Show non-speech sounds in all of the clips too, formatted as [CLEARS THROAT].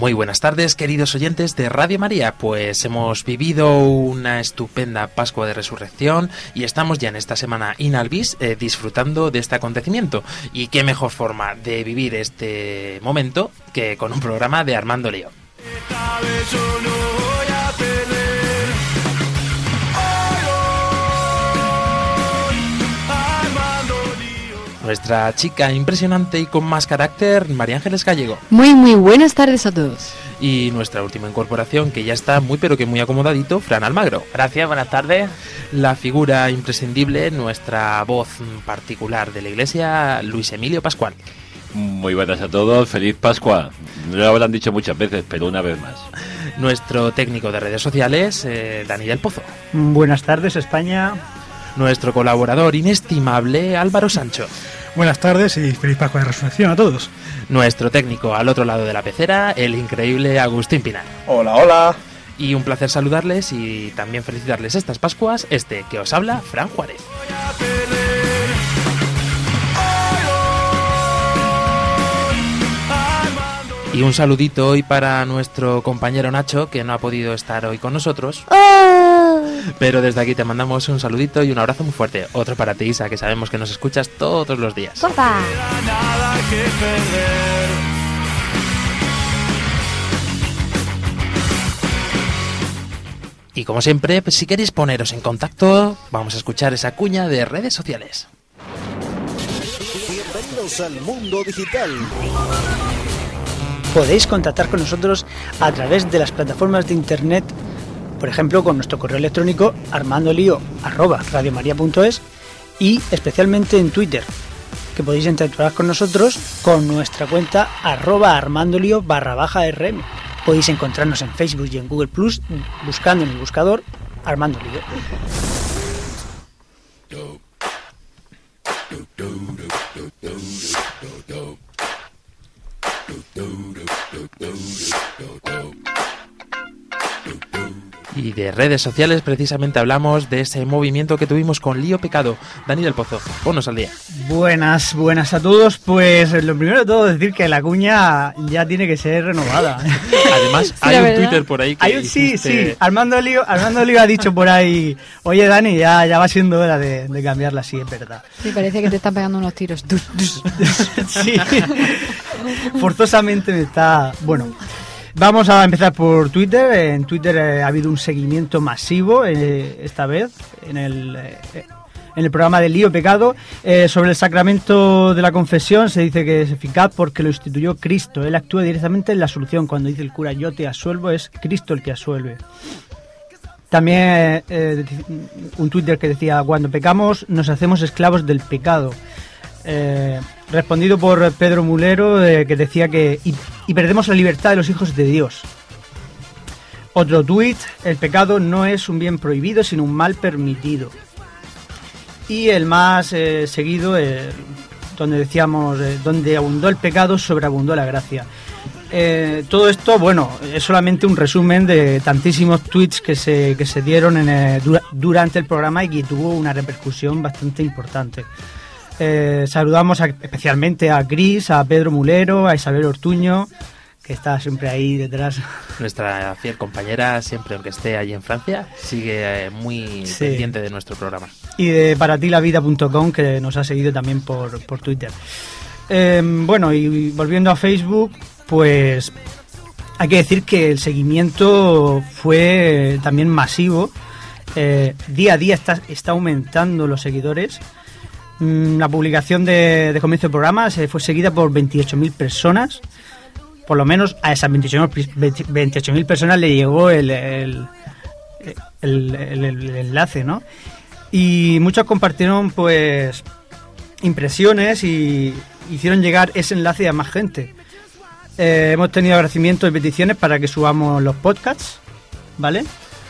Muy buenas tardes, queridos oyentes de Radio María. Pues hemos vivido una estupenda Pascua de Resurrección y estamos ya en esta semana inalvis eh, disfrutando de este acontecimiento. Y qué mejor forma de vivir este momento que con un programa de Armando Lío. Nuestra chica impresionante y con más carácter, María Ángeles Gallego. Muy, muy buenas tardes a todos. Y nuestra última incorporación, que ya está muy pero que muy acomodadito, Fran Almagro. Gracias, buenas tardes. La figura imprescindible, nuestra voz particular de la iglesia, Luis Emilio Pascual. Muy buenas a todos, feliz Pascua. No lo habrán dicho muchas veces, pero una vez más. Nuestro técnico de redes sociales, eh, Dani del Pozo. Buenas tardes, España. Nuestro colaborador inestimable, Álvaro Sancho. Buenas tardes y feliz Pascua de Resurrección a todos. Nuestro técnico al otro lado de la pecera, el increíble Agustín Pinar. Hola, hola. Y un placer saludarles y también felicitarles estas Pascuas, este que os habla, Fran Juárez. Y un saludito hoy para nuestro compañero Nacho, que no ha podido estar hoy con nosotros. Pero desde aquí te mandamos un saludito y un abrazo muy fuerte. Otro para ti, Isa, que sabemos que nos escuchas todos los días. Porfa. Nada que perder. Y como siempre, pues, si queréis poneros en contacto, vamos a escuchar esa cuña de redes sociales. Bienvenidos al mundo digital. Podéis contactar con nosotros a través de las plataformas de internet, por ejemplo, con nuestro correo electrónico armandolio@radiomaria.es y especialmente en Twitter, que podéis interactuar con nosotros con nuestra cuenta arroba armandolio barra baja rm. Podéis encontrarnos en Facebook y en Google Plus buscando en el buscador Armando Lío. Y de redes sociales precisamente hablamos de ese movimiento que tuvimos con Lío Pecado. Dani del Pozo, ponnos al día. Buenas, buenas a todos. Pues lo primero de todo decir que la cuña ya tiene que ser renovada. [LAUGHS] Además, hay un verdad. Twitter por ahí que Hay un- sí, hiciste- sí. Armando Lío, Armando Lío ha dicho por ahí, oye Dani, ya, ya va siendo hora de, de cambiarla, sí, es verdad. Sí, parece que te están pegando unos tiros. [LAUGHS] Sí. [LAUGHS] Forzosamente me está. Bueno. Vamos a empezar por Twitter. En Twitter eh, ha habido un seguimiento masivo eh, esta vez en el, eh, en el programa de Lío Pecado. Sobre el sacramento de la confesión se dice que es eficaz porque lo instituyó Cristo. Él actúa directamente en la solución. Cuando dice el cura yo te asuelvo, es Cristo el que asuelve. También un Twitter que decía, cuando pecamos nos hacemos esclavos del pecado. Respondido por Pedro Mulero, que decía que y, perdemos la libertad de los hijos de Dios. Otro tuit, el pecado no es un bien prohibido, sino un mal permitido. Y el más eh, seguido, eh, donde decíamos, eh, donde abundó el pecado, sobreabundó la gracia. Todo esto, bueno, es solamente un resumen de tantísimos tweets que se, que se dieron en durante el programa y que tuvo una repercusión bastante importante. Eh, saludamos a- especialmente a Cris, a Pedro Mulero, a Isabel Ortuño, que está siempre ahí detrás. Nuestra fiel compañera, siempre aunque esté allí en Francia, sigue eh, muy Sí. pendiente de nuestro programa. y de paratilavida.com que nos ha seguido también por, por Twitter. Eh, bueno, y volviendo a Facebook, pues hay que decir que el seguimiento fue también masivo. Eh, día a día está, está aumentando los seguidores. Mm, La publicación de, comienzo del programa se fue seguida por 28.000 personas. Por lo menos a esas 28.000 pi- 28.000 personas le llegó el- el enlace, ¿no? Y muchos compartieron, pues, impresiones y hicieron llegar ese enlace a más gente. Eh, hemos tenido agradecimientos y peticiones para que subamos los podcasts, ¿vale?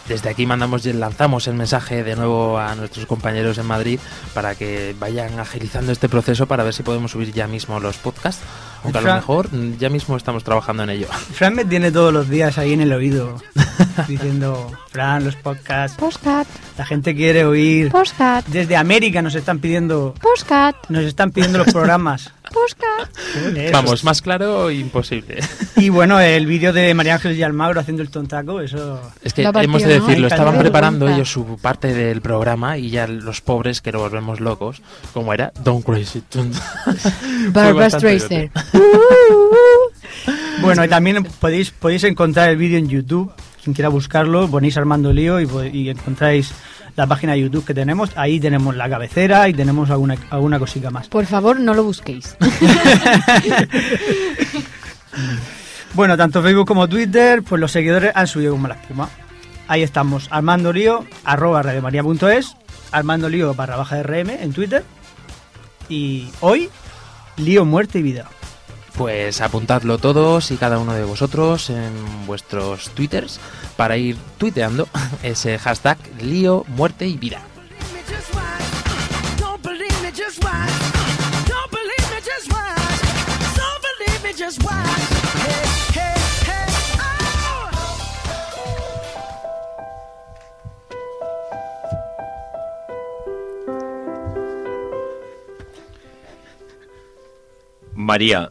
Desde aquí mandamos y lanzamos el mensaje de nuevo a nuestros compañeros en Madrid para que vayan agilizando este proceso para ver si podemos subir ya mismo los podcasts. Aunque a lo Fran- mejor mm, ya mismo estamos trabajando en ello. Fran me tiene todos los días ahí en el oído [LAUGHS] [LAUGHS] diciendo, Fran, los podcasts, Postcat, la gente quiere oír. postcat, Desde América nos están pidiendo, postcat, nos están pidiendo los programas. [LAUGHS] postcat. Vamos, más claro imposible. [LAUGHS] Y bueno, el vídeo de María Ángel y Almagro haciendo el tontaco, eso... Es que hemos de decirlo, estaban preparando ellos su parte del programa y ya los pobres que nos volvemos locos, como era Don't Crazy. Barbara Streisand. Bueno, y también podéis, podéis encontrar el vídeo en YouTube. Quien quiera buscarlo, ponéis Armando Lío y, encontráis la página de YouTube que tenemos. Ahí tenemos la cabecera y tenemos alguna, alguna cosita más. Por favor, no lo busquéis. [LAUGHS] Bueno, tanto Facebook como Twitter, pues los seguidores han subido como la espuma. Ahí estamos, Armando Lío, arroba radiomaria.es, Armando Lío barra baja RM en Twitter. Y hoy, Lío, muerte y vida. Pues apuntadlo todos y cada uno de vosotros en vuestros twitters para ir tuiteando [LAUGHS] ese hashtag lío, muerte y vida. María,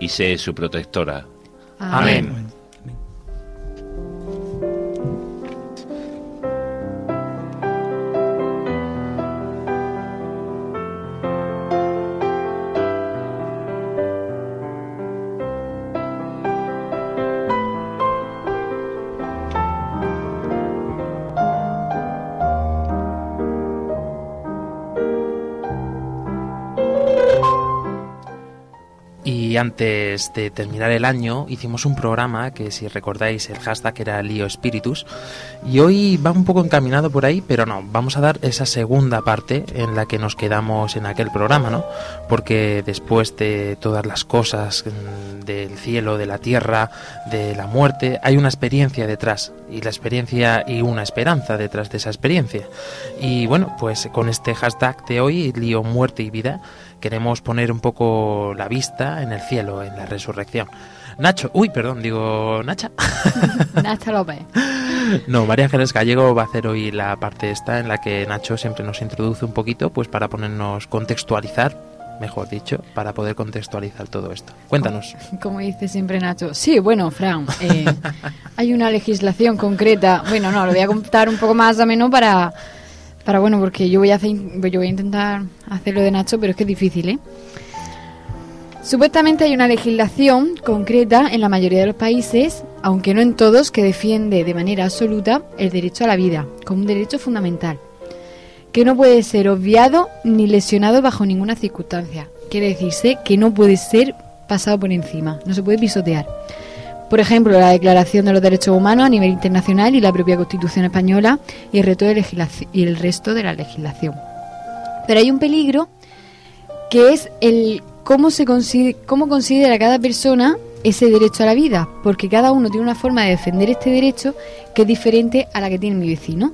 y sé su protectora. Amén. Y antes de terminar el año hicimos un programa que si recordáis el hashtag era Lío Spiritus y hoy va un poco encaminado por ahí, pero no, vamos a dar esa segunda parte en la que nos quedamos en aquel programa, ¿no? Porque después de todas las cosas mm, del cielo, de la tierra, de la muerte, hay una experiencia detrás y la experiencia y una esperanza detrás de esa experiencia. Y bueno, pues con este hashtag de hoy, Lío Muerte y Vida, queremos poner un poco la vista en el cielo, en la resurrección. Nacho, uy, perdón, digo Nacha. [LAUGHS] Nacha López. No, María Ángeles Gallego va a hacer hoy la parte esta en la que Nacho siempre nos introduce un poquito, pues para ponernos contextualizar, mejor dicho, para poder contextualizar todo esto. Cuéntanos. Como dice siempre Nacho. Sí, bueno, Fran, eh, [LAUGHS] hay una legislación concreta. Bueno, no, lo voy a contar un poco más ameno para, para bueno, porque yo voy a hacer, yo voy a intentar hacerlo de Nacho, pero es que es difícil, ¿eh? Supuestamente hay una legislación concreta en la mayoría de los países, aunque no en todos, que defiende de manera absoluta el derecho a la vida como un derecho fundamental, que no puede ser obviado ni lesionado bajo ninguna circunstancia. Quiere decirse que no puede ser pasado por encima, no se puede pisotear. Por ejemplo, la Declaración de los Derechos Humanos a nivel internacional y la propia Constitución española y el resto de, y el resto de la legislación. Pero hay un peligro que es el cómo se cómo considera cada persona ese derecho a la vida, porque cada uno tiene una forma de defender este derecho que es diferente a la que tiene mi vecino.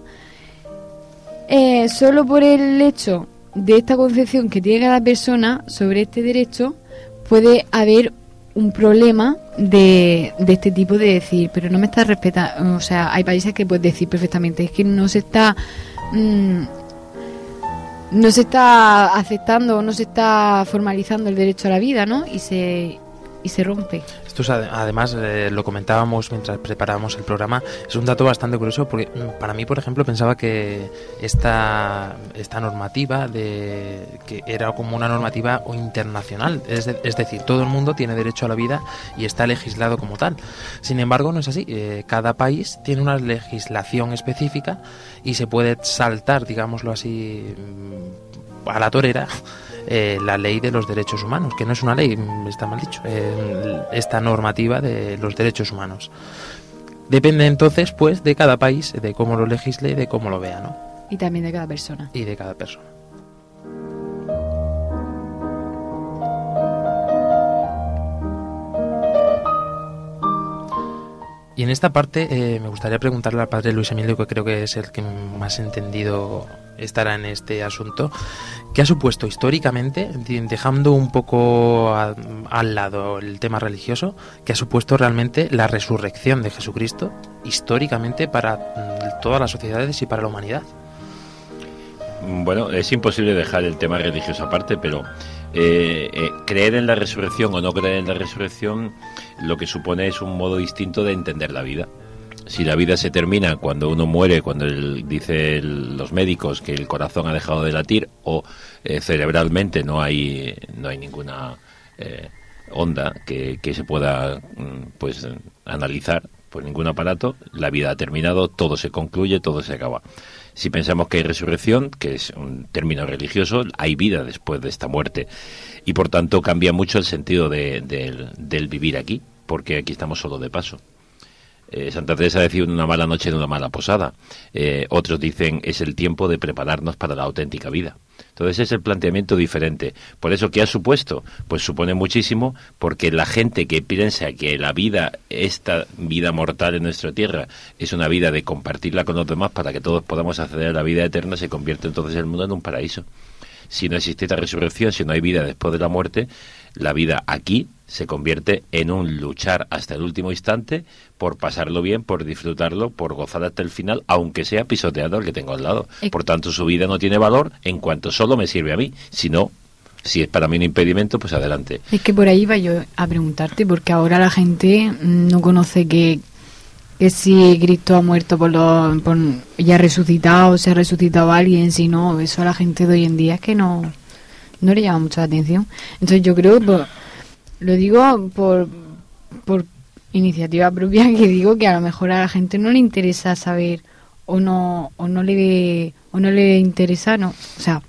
Eh, solo por el hecho de esta concepción que tiene cada persona sobre este derecho puede haber un problema de, de este tipo de decir, pero no me está respetando, o sea, hay países que puedes decir perfectamente, es que no se está mm, no se está aceptando, no se está formalizando el derecho a la vida, ¿no? Y se y se rompe. Esto es, ade- además eh, lo comentábamos mientras preparábamos el programa, es un dato bastante curioso porque mm, para mí, por ejemplo, pensaba que esta, esta normativa de que era como una normativa internacional, es decir, todo el mundo tiene derecho a la vida y está legislado como tal. Sin embargo, no es así. Eh, cada país tiene una legislación específica y se puede saltar, digámoslo así, mm, a la torera eh, la ley de los derechos humanos, que no es una ley, está mal dicho, eh, esta normativa de los derechos humanos. Depende entonces, pues, de cada país, de cómo lo legisle y de cómo lo vea, ¿no? Y también de cada persona. Y de cada persona. Y en esta parte eh, me gustaría preguntarle al padre Luis Emilio, que creo que es el que más entendido estará en este asunto, ¿qué ha supuesto históricamente, de- dejando un poco al lado el tema religioso, qué ha supuesto realmente la resurrección de Jesucristo históricamente para mm, todas las sociedades y para la humanidad? Bueno, es imposible dejar el tema religioso aparte, pero eh, eh, creer en la resurrección o no creer en la resurrección lo que supone es un modo distinto de entender la vida. Si la vida se termina cuando uno muere, cuando el- dice los médicos que el corazón ha dejado de latir o eh, cerebralmente no hay no hay ninguna eh, onda que, que se pueda mm, pues analizar por ningún aparato, la vida ha terminado, todo se concluye, todo se acaba. Si pensamos que hay resurrección, que es un término religioso, hay vida después de esta muerte. Y por tanto cambia mucho el sentido de- del, del vivir aquí, porque aquí estamos solo de paso. Eh, Santa Teresa decía una mala noche en una mala posada. Eh, otros dicen es el tiempo de prepararnos para la auténtica vida. Entonces es el planteamiento diferente. Por eso, ¿qué ha supuesto? Pues supone muchísimo porque la gente que piensa que la vida, esta vida mortal en nuestra tierra, es una vida de compartirla con los demás para que todos podamos acceder a la vida eterna, se convierte entonces el mundo en un paraíso. Si no existe esta resurrección, si no hay vida después de la muerte, la vida aquí se convierte en un luchar hasta el último instante por pasarlo bien, por disfrutarlo, por gozar hasta el final, aunque sea pisoteando al que tengo al lado. Por tanto, su vida no tiene valor en cuanto solo me sirve a mí. Si no, si es para mí un impedimento, pues adelante. Es que por ahí iba yo a preguntarte, porque ahora la gente no conoce que, que si Cristo ha muerto por lo, por, y ha resucitado, se ha resucitado alguien, si no, eso a la gente de hoy en día es que no, no le llama mucho la atención. Entonces yo creo, por- lo digo por, por iniciativa propia, [LAUGHS] que digo que a lo mejor a la gente no le interesa saber o no, o no le, o no le interesa, no, o sea,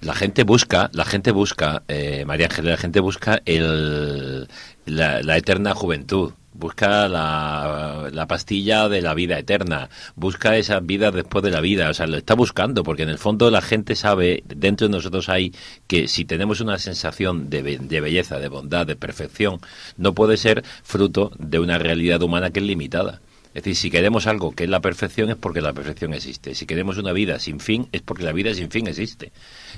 La gente busca, la gente busca, eh, María Ángeles, la gente busca el, la, la eterna juventud, busca la, la pastilla de la vida eterna, busca esa vida después de la vida, o sea, lo está buscando, porque en el fondo la gente sabe, dentro de nosotros hay que si tenemos una sensación de, de belleza, de bondad, de perfección, no puede ser fruto de una realidad humana que es limitada. Es decir, si queremos algo que es la perfección es porque la perfección existe. Si queremos una vida sin fin es porque la vida sin fin existe.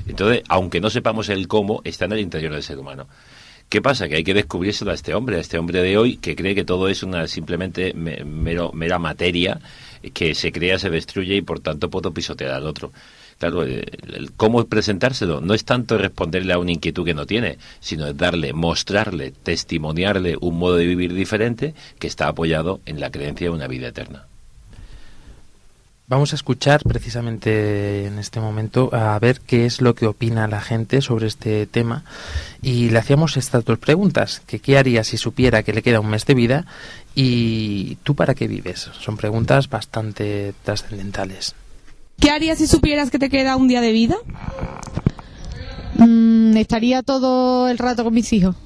Entonces, aunque no sepamos el cómo, está en el interior del ser humano. ¿Qué pasa? Que hay que descubrírselo a este hombre, a este hombre de hoy que cree que todo es una simplemente me- mero- mera materia que se crea, se destruye y por tanto puedo pisotear al otro. Claro, el, el cómo presentárselo no es tanto responderle a una inquietud que no tiene, sino es darle, mostrarle, testimoniarle un modo de vivir diferente que está apoyado en la creencia de una vida eterna. Vamos a escuchar precisamente en este momento a ver qué es lo que opina la gente sobre este tema y le hacíamos estas dos preguntas, que qué haría si supiera que le queda un mes de vida y tú para qué vives. Son preguntas bastante trascendentales. ¿Qué harías si supieras que te queda un día de vida? Mm, estaría todo el rato con mis hijos.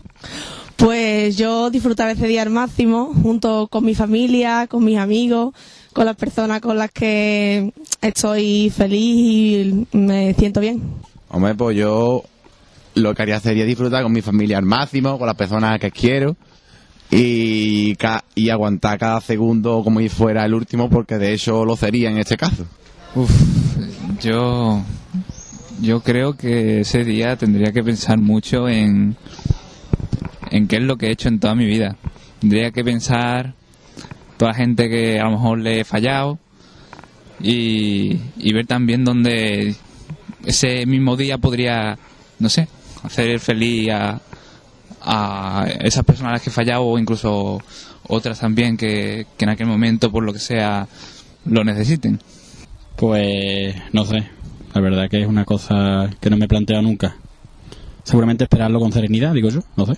Pues yo disfrutar ese día al máximo, junto con mi familia, con mis amigos, con las personas con las que estoy feliz y me siento bien. Hombre, pues yo lo que haría sería disfrutar con mi familia al máximo, con las personas que quiero y, ca- y aguantar cada segundo como si fuera el último, porque de hecho lo sería en este caso. Uf, yo, yo creo que ese día tendría que pensar mucho en, en qué es lo que he hecho en toda mi vida. Tendría que pensar toda la gente que a lo mejor le he fallado y, y ver también dónde ese mismo día podría, no sé, hacer feliz a, a esas personas a las que he fallado o incluso otras también que, que en aquel momento, por lo que sea, lo necesiten. Pues no sé, la verdad que es una cosa que no me he planteado nunca. Seguramente esperarlo con serenidad, digo yo, no sé.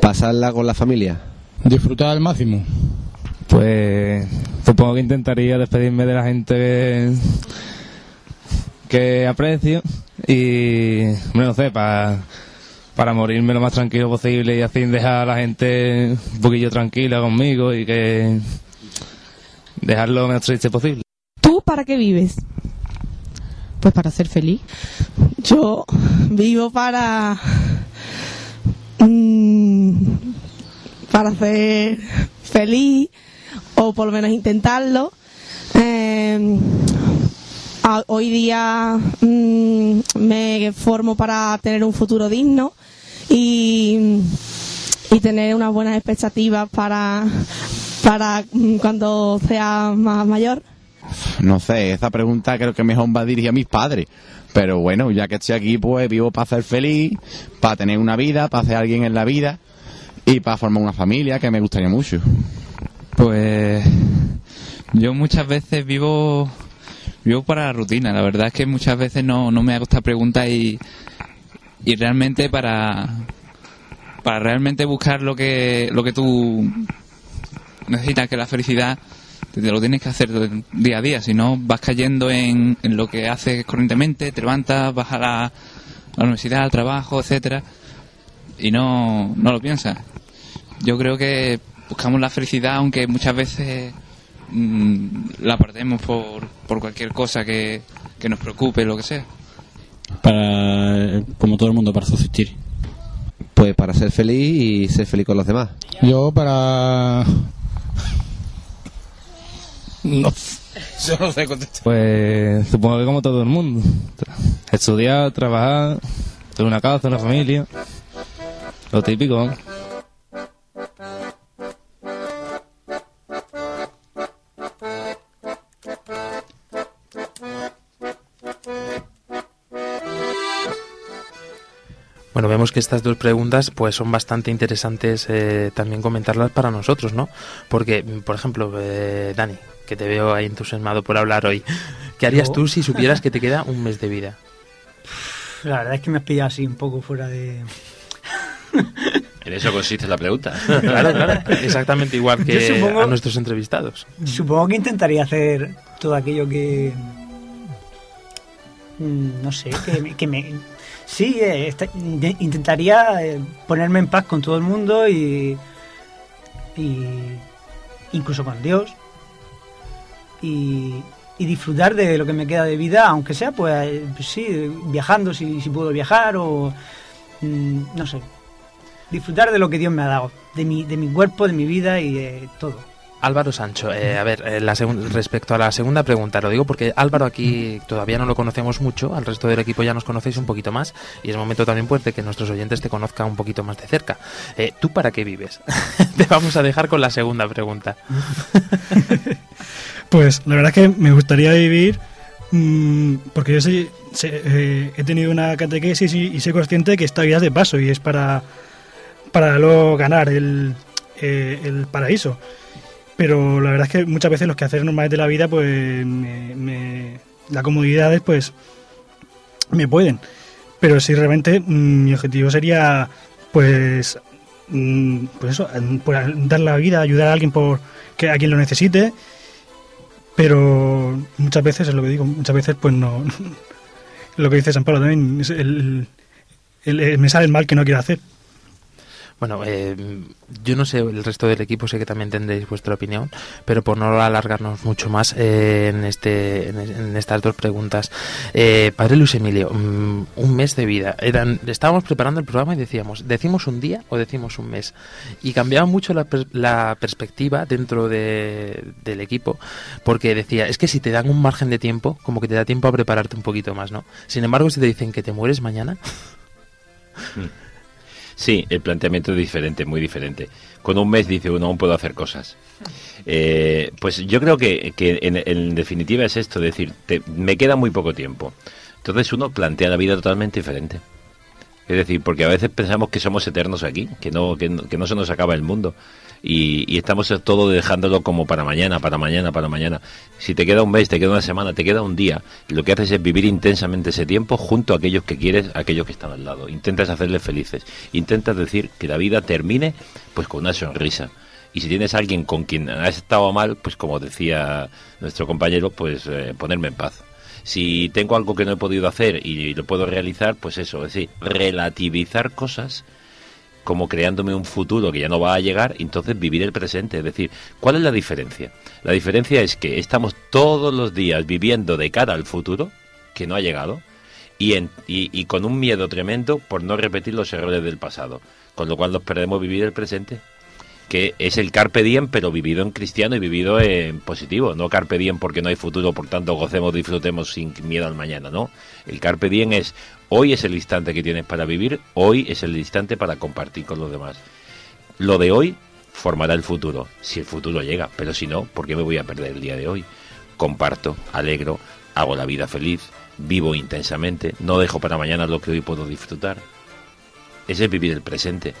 Pasarla con la familia. Disfrutar al máximo. Pues supongo que intentaría despedirme de la gente que, que aprecio y, no sé, para para morirme lo más tranquilo posible y así dejar a la gente un poquillo tranquila conmigo y que dejarlo lo menos triste posible. ¿Tú para qué vives? Pues para ser feliz. Yo vivo para. mm, para ser feliz, o por lo menos intentarlo. Eh, hoy día mm, me formo para tener un futuro digno y, y tener unas buenas expectativas para, para mm, cuando sea más mayor. No sé, esa pregunta creo que mejor va dirigida a mis padres. Pero bueno, ya que estoy aquí, pues vivo para ser feliz, para tener una vida, para ser alguien en la vida y para formar una familia que me gustaría mucho. Pues yo muchas veces vivo vivo para la rutina. La verdad es que muchas veces no, no me hago esta pregunta y, y realmente para para realmente buscar lo que lo que tú necesitas que la felicidad te lo tienes que hacer día a día, si no vas cayendo en, en lo que haces corrientemente, te levantas, vas a la, a la universidad, al trabajo, etcétera y no, no lo piensas. Yo creo que buscamos la felicidad, aunque muchas veces mm, la perdemos por, por cualquier cosa que, que nos preocupe, lo que sea. Para, como todo el mundo, para subsistir. Pues para ser feliz y ser feliz con los demás. Yo para... No, yo no sé contestar. Pues supongo que como todo el mundo. Estudiar, trabajar, tener una casa, una familia. Lo típico. Bueno, vemos que estas dos preguntas pues son bastante interesantes eh, también comentarlas para nosotros, ¿no? Porque, por ejemplo, eh, Dani, que te veo ahí entusiasmado por hablar hoy, ¿qué harías Yo- tú si supieras que te queda [LAUGHS] un mes de vida? La verdad es que me has pillado así un poco fuera de... En eso consiste la pregunta. Claro, claro, exactamente igual que supongo- a nuestros entrevistados. Supongo que intentaría hacer todo aquello que... mm, No sé, que me... que me- sí, eh, esta- de- intentaría eh, ponerme en paz con todo el mundo y... y incluso con Dios. Y, y disfrutar de lo que me queda de vida, aunque sea, pues, eh, sí, viajando si, si puedo viajar o... mm, no sé. Disfrutar de lo que Dios me ha dado, de mi, de mi cuerpo, de mi vida y de todo. Álvaro Sancho, eh, a ver, eh, la respecto a la segunda pregunta, lo digo porque Álvaro aquí todavía no lo conocemos mucho, al resto del equipo ya nos conocéis un poquito más y es momento también pues de que nuestros oyentes te conozcan un poquito más de cerca. Eh, ¿Tú para qué vives? [LAUGHS] te vamos a dejar con la segunda pregunta. [LAUGHS] Pues la verdad es que me gustaría vivir mm, porque yo sé- sé, eh, he tenido una catequesis y, y soy consciente que esta vida es de paso y es para, para luego ganar el, eh, el paraíso. Pero la verdad es que muchas veces los quehaceres normales de la vida, pues me, me- la comodidad pues me pueden. Pero si realmente mm, mi objetivo sería pues mm, pues eso, por dar la vida, ayudar a alguien por que a quien lo necesite pero muchas veces es lo que digo muchas veces pues no [LAUGHS] lo que dice San Pablo también el- me sale el mal que no quiero hacer Bueno, eh, yo no sé, el resto del equipo sé que también tendréis vuestra opinión, pero por no alargarnos mucho más eh, en, este, en, estas dos preguntas. Eh, padre Luis Emilio, mm, un mes de vida. Estábamos preparando el programa y decíamos, ¿decimos un día o decimos un mes? Y cambiaba mucho la, la perspectiva dentro de- del equipo, porque decía, es que si te dan un margen de tiempo, como que te da tiempo a prepararte un poquito más, ¿no? Sin embargo, si te dicen que te mueres mañana, [LAUGHS] Sí, el planteamiento es diferente, muy diferente. Con un mes dice uno, aún puedo hacer cosas. Eh, pues yo creo que, que en, definitiva es esto, es decir, te- me queda muy poco tiempo. Entonces uno plantea la vida totalmente diferente. Es decir, porque a veces pensamos que somos eternos aquí, que no, que no se nos acaba el mundo. Y, y estamos todo dejándolo como para mañana, para mañana, para mañana. Si te queda un mes, te queda una semana, te queda un día, lo que haces es vivir intensamente ese tiempo junto a aquellos que quieres, a aquellos que están al lado. Intentas hacerles felices. Intentas decir que la vida termine pues con una sonrisa. Y si tienes a alguien con quien has estado mal, pues como decía nuestro compañero, pues eh, ponerme en paz. Si tengo algo que no he podido hacer y lo puedo realizar, pues eso, es decir, relativizar cosas como creándome un futuro que ya no va a llegar, entonces vivir el presente. Es decir, ¿cuál es la diferencia? La diferencia es que estamos todos los días viviendo de cara al futuro, que no ha llegado, y, en- y- con un miedo tremendo por no repetir los errores del pasado. Con lo cual nos perdemos vivir el presente, que es el carpe diem, pero vivido en cristiano y vivido en positivo. No carpe diem porque no hay futuro, por tanto gocemos, disfrutemos sin miedo al mañana, ¿no? El carpe diem es hoy es el instante que tienes para vivir, hoy es el instante para compartir con los demás. Lo de hoy formará el futuro, si el futuro llega, pero si no, ¿por qué me voy a perder el día de hoy? Comparto, alegro, hago la vida feliz, vivo intensamente, no dejo para mañana lo que hoy puedo disfrutar. Ese es vivir el presente,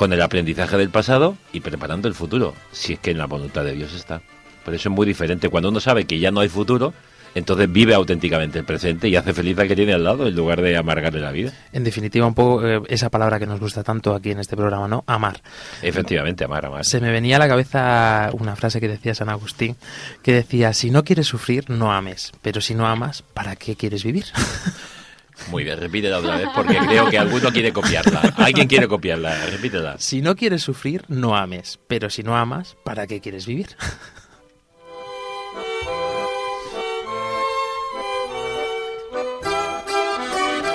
con el aprendizaje del pasado y preparando el futuro, si es que en la voluntad de Dios está. Por eso es muy diferente. Cuando uno sabe que ya no hay futuro, entonces vive auténticamente el presente y hace feliz al que tiene al lado en lugar de amargarle la vida. En definitiva, un poco eh, esa palabra que nos gusta tanto aquí en este programa, ¿no? Amar. Efectivamente, amar, amar. Se me venía a la cabeza una frase que decía San Agustín, que decía, si no quieres sufrir, no ames, pero si no amas, ¿para qué quieres vivir? [LAUGHS] Muy bien, repítela otra vez porque creo que alguno quiere copiarla. Alguien quiere copiarla, repítela. Si no quieres sufrir, no ames, pero si no amas, ¿para qué quieres vivir?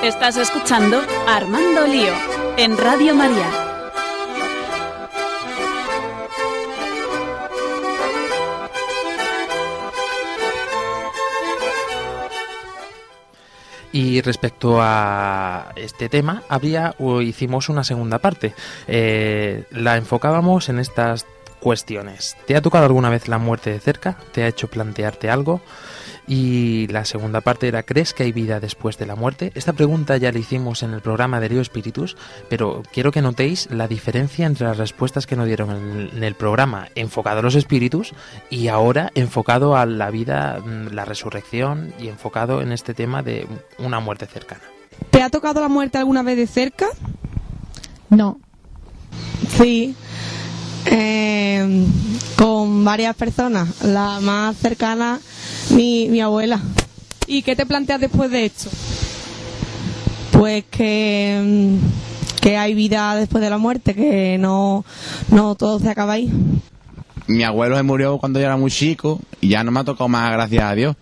Estás escuchando Armando Lío en Radio María. Y respecto a este tema, habría o hicimos una segunda parte. Eh, la enfocábamos en estas cuestiones. ¿Te ha tocado alguna vez la muerte de cerca? ¿Te ha hecho plantearte algo? Y la segunda parte era ¿crees que hay vida después de la muerte? Esta pregunta ya la hicimos en el programa de Río Espíritus, pero quiero que notéis la diferencia entre las respuestas que nos dieron en el, programa enfocado a los espíritus y ahora enfocado a la vida, mm, la resurrección y enfocado en este tema de una muerte cercana. ¿Te ha tocado la muerte alguna vez de cerca? No. Sí. Eh, con varias personas. La más cercana, mi, mi abuela. ¿Y qué te planteas después de esto? Pues que, que hay vida después de la muerte, que no, no todo se acaba ahí. Mi abuelo se murió cuando yo era muy chico y ya no me ha tocado más, gracias a Dios.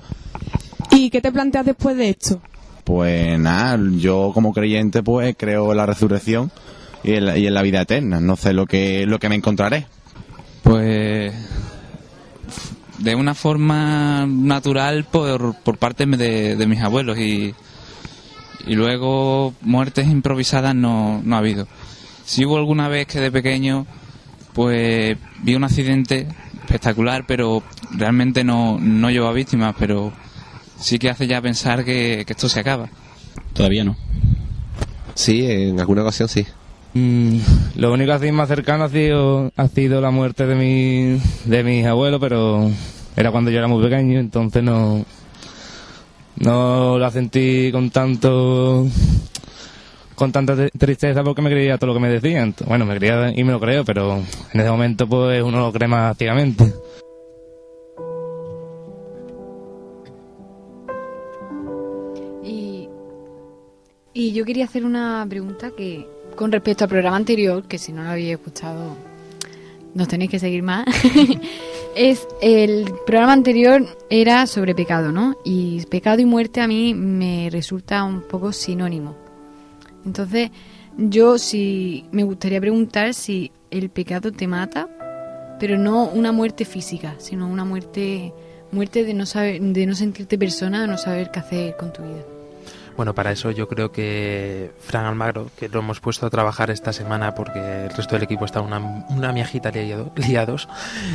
¿Y qué te planteas después de esto? Pues nada, yo como creyente pues creo en la resurrección y en la, y en la vida eterna. No sé lo que, lo que me encontraré. Pues de una forma natural por, por parte de, de mis abuelos y, y luego muertes improvisadas no, no ha habido. Si hubo alguna vez que de pequeño pues vi un accidente espectacular pero realmente no, no llevó a víctimas pero sí que hace ya pensar que, que esto se acaba. Todavía no. Sí, en alguna ocasión sí. Mm, lo único así más cercano ha sido, ha sido la muerte de mi, de mis abuelos, pero era cuando yo era muy pequeño, entonces no, no la sentí con tanto, con tanta tri- tristeza porque me creía todo lo que me decían. Bueno, me creía y me lo creo, pero en ese momento pues uno lo cree más ciegamente. Y, y yo quería hacer una pregunta que, con respecto al programa anterior, que si no lo habéis escuchado, nos tenéis que seguir más. [LAUGHS] es el programa anterior era sobre pecado, ¿no? Y pecado y muerte a mí me resulta un poco sinónimo. Entonces, yo sí me gustaría preguntar si el pecado te mata, pero no una muerte física, sino una muerte muerte de no saber de no sentirte persona, de no saber qué hacer con tu vida. Bueno, para eso yo creo que Fran Almagro, que lo hemos puesto a trabajar esta semana porque el resto del equipo está una, una miajita liado- liados,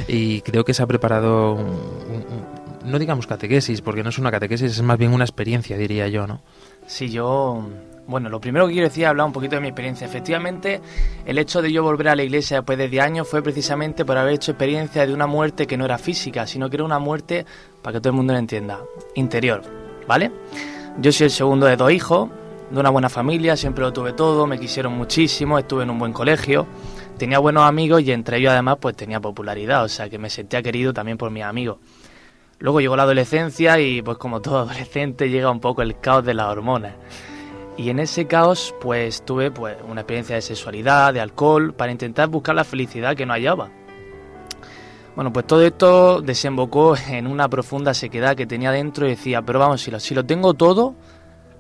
y creo que se ha preparado un- un- no digamos catequesis, porque no es una catequesis, es más bien una experiencia, diría yo, ¿no? Sí, yo, bueno, lo primero que quiero decir es hablar un poquito de mi experiencia. Efectivamente, el hecho de yo volver a la iglesia después de 10 años fue precisamente por haber hecho experiencia de una muerte que no era física, sino que era una muerte, para que todo el mundo lo entienda, interior, ¿vale? Yo soy el segundo de dos hijos, de una buena familia, siempre lo tuve todo, me quisieron muchísimo, estuve en un buen colegio, tenía buenos amigos y entre ellos además pues tenía popularidad, o sea que me sentía querido también por mis amigos. Luego llegó la adolescencia y pues como todo [LAUGHS] adolescente llega un poco el caos de las hormonas. Y en ese caos pues tuve pues una experiencia de sexualidad, de alcohol, para intentar buscar la felicidad que no hallaba. Bueno, pues todo esto desembocó en una profunda sequedad que tenía dentro y decía, pero vamos, si lo, si lo tengo todo,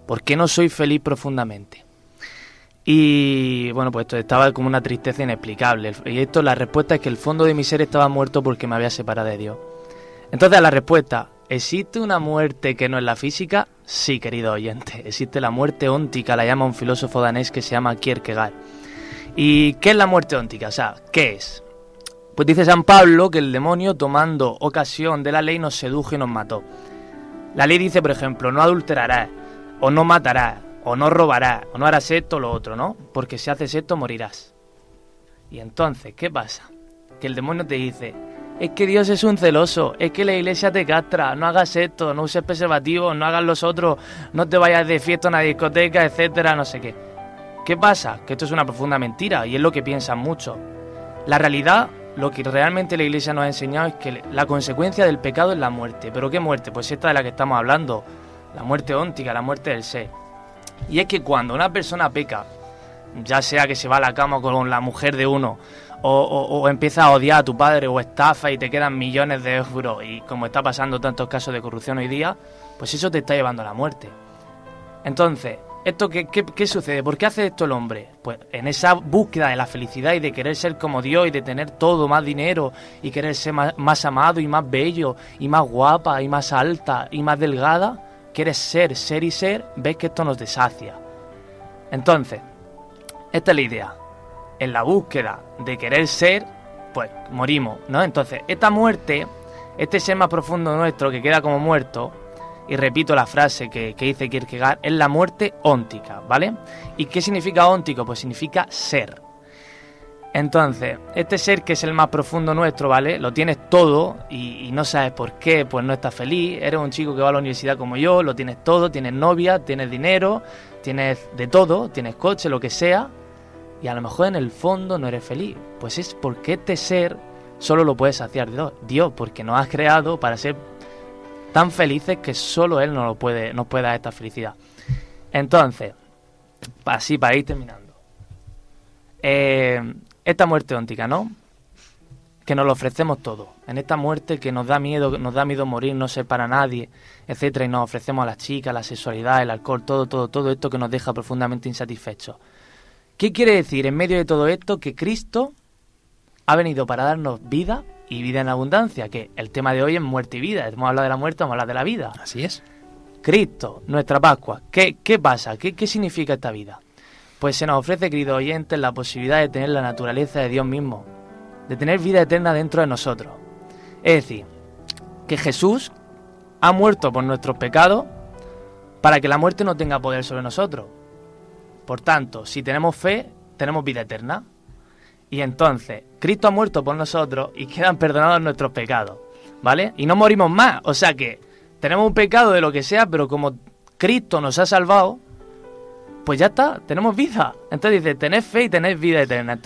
¿por qué no soy feliz profundamente? Y bueno, pues esto estaba como una tristeza inexplicable. Y esto, la respuesta es que el fondo de mi ser estaba muerto porque me había separado de Dios. Entonces la respuesta, ¿existe una muerte que no es la física? Sí, querido oyente, existe la muerte óntica, la llama un filósofo danés que se llama Kierkegaard. ¿Y qué es la muerte óntica? O sea, ¿qué es? Pues dice San Pablo que el demonio, tomando ocasión de la ley, nos sedujo y nos mató. La ley dice, por ejemplo, no adulterarás, o no matarás, o no robarás, o no harás esto o lo otro, ¿no? Porque si haces esto morirás. Y entonces, ¿qué pasa? Que el demonio te dice, es que Dios es un celoso, es que la iglesia te castra, no hagas esto, no uses preservativos, no hagas los otros, no te vayas de fiesta a una discoteca, etcétera, no sé qué. ¿Qué pasa? Que esto es una profunda mentira y es lo que piensan muchos. La realidad, lo que realmente la iglesia nos ha enseñado es que la consecuencia del pecado es la muerte. ¿Pero qué muerte? Pues esta de la que estamos hablando, la muerte óntica, la muerte del ser. Y es que cuando una persona peca, ya sea que se va a la cama con la mujer de uno, o, o, o empieza a odiar a tu padre, o estafa y te quedan millones de euros, y como está pasando tantos casos de corrupción hoy día, pues eso te está llevando a la muerte. Entonces, ¿esto qué, qué, qué sucede? ¿Por qué hace esto el hombre? Pues en esa búsqueda de la felicidad y de querer ser como Dios y de tener todo, más dinero, y querer ser más, más amado y más bello, y más guapa, y más alta, y más delgada, quieres ser, ser y ser, ves que esto nos deshacia. Entonces, esta es la idea. En la búsqueda de querer ser, pues morimos, ¿no? Entonces, esta muerte, este ser más profundo nuestro que queda como muerto, y repito la frase que, que dice Kierkegaard, es la muerte óntica, ¿vale? ¿Y qué significa óntico? Pues significa ser. Entonces, este ser que es el más profundo nuestro, ¿vale? Lo tienes todo y, y, no sabes por qué, pues no estás feliz. Eres un chico que va a la universidad como yo, lo tienes todo, tienes novia, tienes dinero, tienes de todo, tienes coche, lo que sea. Y a lo mejor en el fondo no eres feliz. Pues es porque este ser solo lo puede saciar Dios, Dios porque nos has creado para ser tan felices que solo Él nos, lo puede, nos puede dar esta felicidad. Entonces, así para ir terminando. Eh, esta muerte óntica, ¿no? Que nos lo ofrecemos todo. En esta muerte que nos da miedo, nos da miedo morir, no ser para nadie, etcétera, y nos ofrecemos a las chicas, la sexualidad, el alcohol, todo, todo, todo esto que nos deja profundamente insatisfechos. ¿Qué quiere decir en medio de todo esto que Cristo ha venido para darnos vida y vida en abundancia? Que el tema de hoy es muerte y vida. Hemos hablado de la muerte, vamos a hablar de la vida. Así es. Cristo, nuestra Pascua. ¿Qué, qué pasa? ¿Qué, ¿Qué significa esta vida? Pues se nos ofrece, queridos oyentes, la posibilidad de tener la naturaleza de Dios mismo, de tener vida eterna dentro de nosotros. Es decir, que Jesús ha muerto por nuestros pecados para que la muerte no tenga poder sobre nosotros. Por tanto, si tenemos fe, tenemos vida eterna. Y entonces, Cristo ha muerto por nosotros y quedan perdonados nuestros pecados. ¿Vale? Y no morimos más. O sea que tenemos un pecado de lo que sea, pero como Cristo nos ha salvado, pues ya está, tenemos vida. Entonces dice, tened fe y tened vida eterna.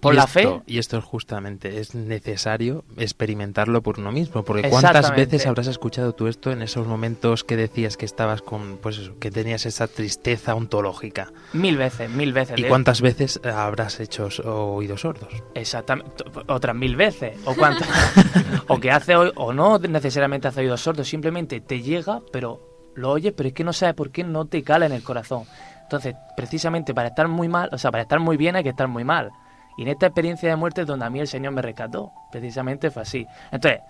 Por y la esto, fe. Y esto es justamente, es necesario experimentarlo por uno mismo. Porque ¿cuántas veces habrás escuchado tú esto en esos momentos que decías que estabas con, pues eso, que tenías esa tristeza ontológica? Mil veces, mil veces. ¿Y cuántas veces habrás hecho oídos sordos? Exactamente, otras mil veces. O cuántas, [LAUGHS] o que hace, o no necesariamente hace oídos sordos, simplemente te llega, pero lo oyes, pero es que no sabes por qué no te cala en el corazón. Entonces, precisamente para estar muy mal, o sea, para estar muy bien hay que estar muy mal. Y en esta experiencia de muerte es donde a mí el Señor me rescató. Precisamente fue así. Entonces,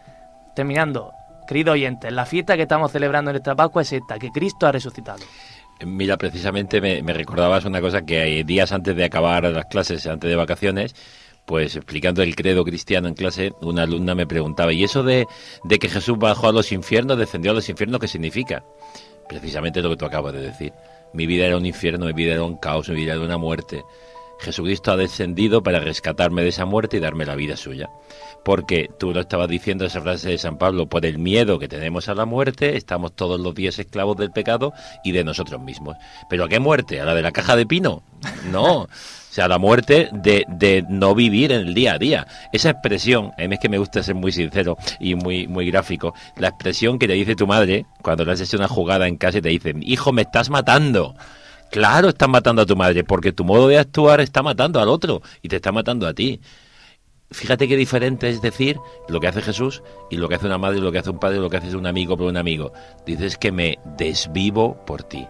terminando, querido oyente, la fiesta que estamos celebrando en esta Pascua es esta, que Cristo ha resucitado. Mira, precisamente me, me recordabas una cosa que días antes de acabar las clases, antes de vacaciones, pues explicando el credo cristiano en clase, una alumna me preguntaba, ¿y eso de, de que Jesús bajó a los infiernos, descendió a los infiernos, qué significa? Precisamente lo que tú acabas de decir. Mi vida era un infierno, mi vida era un caos, mi vida era una muerte. Jesucristo ha descendido para rescatarme de esa muerte y darme la vida suya. Porque tú lo estabas diciendo esa frase de San Pablo, por el miedo que tenemos a la muerte, estamos todos los días esclavos del pecado y de nosotros mismos. ¿Pero a qué muerte? ¿A la de la caja de pino? No. [LAUGHS] O sea, la muerte de, de no vivir en el día a día. Esa expresión, a mí es que me gusta ser muy sincero y muy, muy gráfico, la expresión que te dice tu madre cuando le hecho una jugada en casa y te dice, hijo, me estás matando. Claro, estás matando a tu madre, porque tu modo de actuar está matando al otro y te está matando a ti. Fíjate qué diferente es decir lo que hace Jesús y lo que hace una madre, lo que hace un padre, lo que hace un amigo por un amigo. Dices que me desvivo por ti.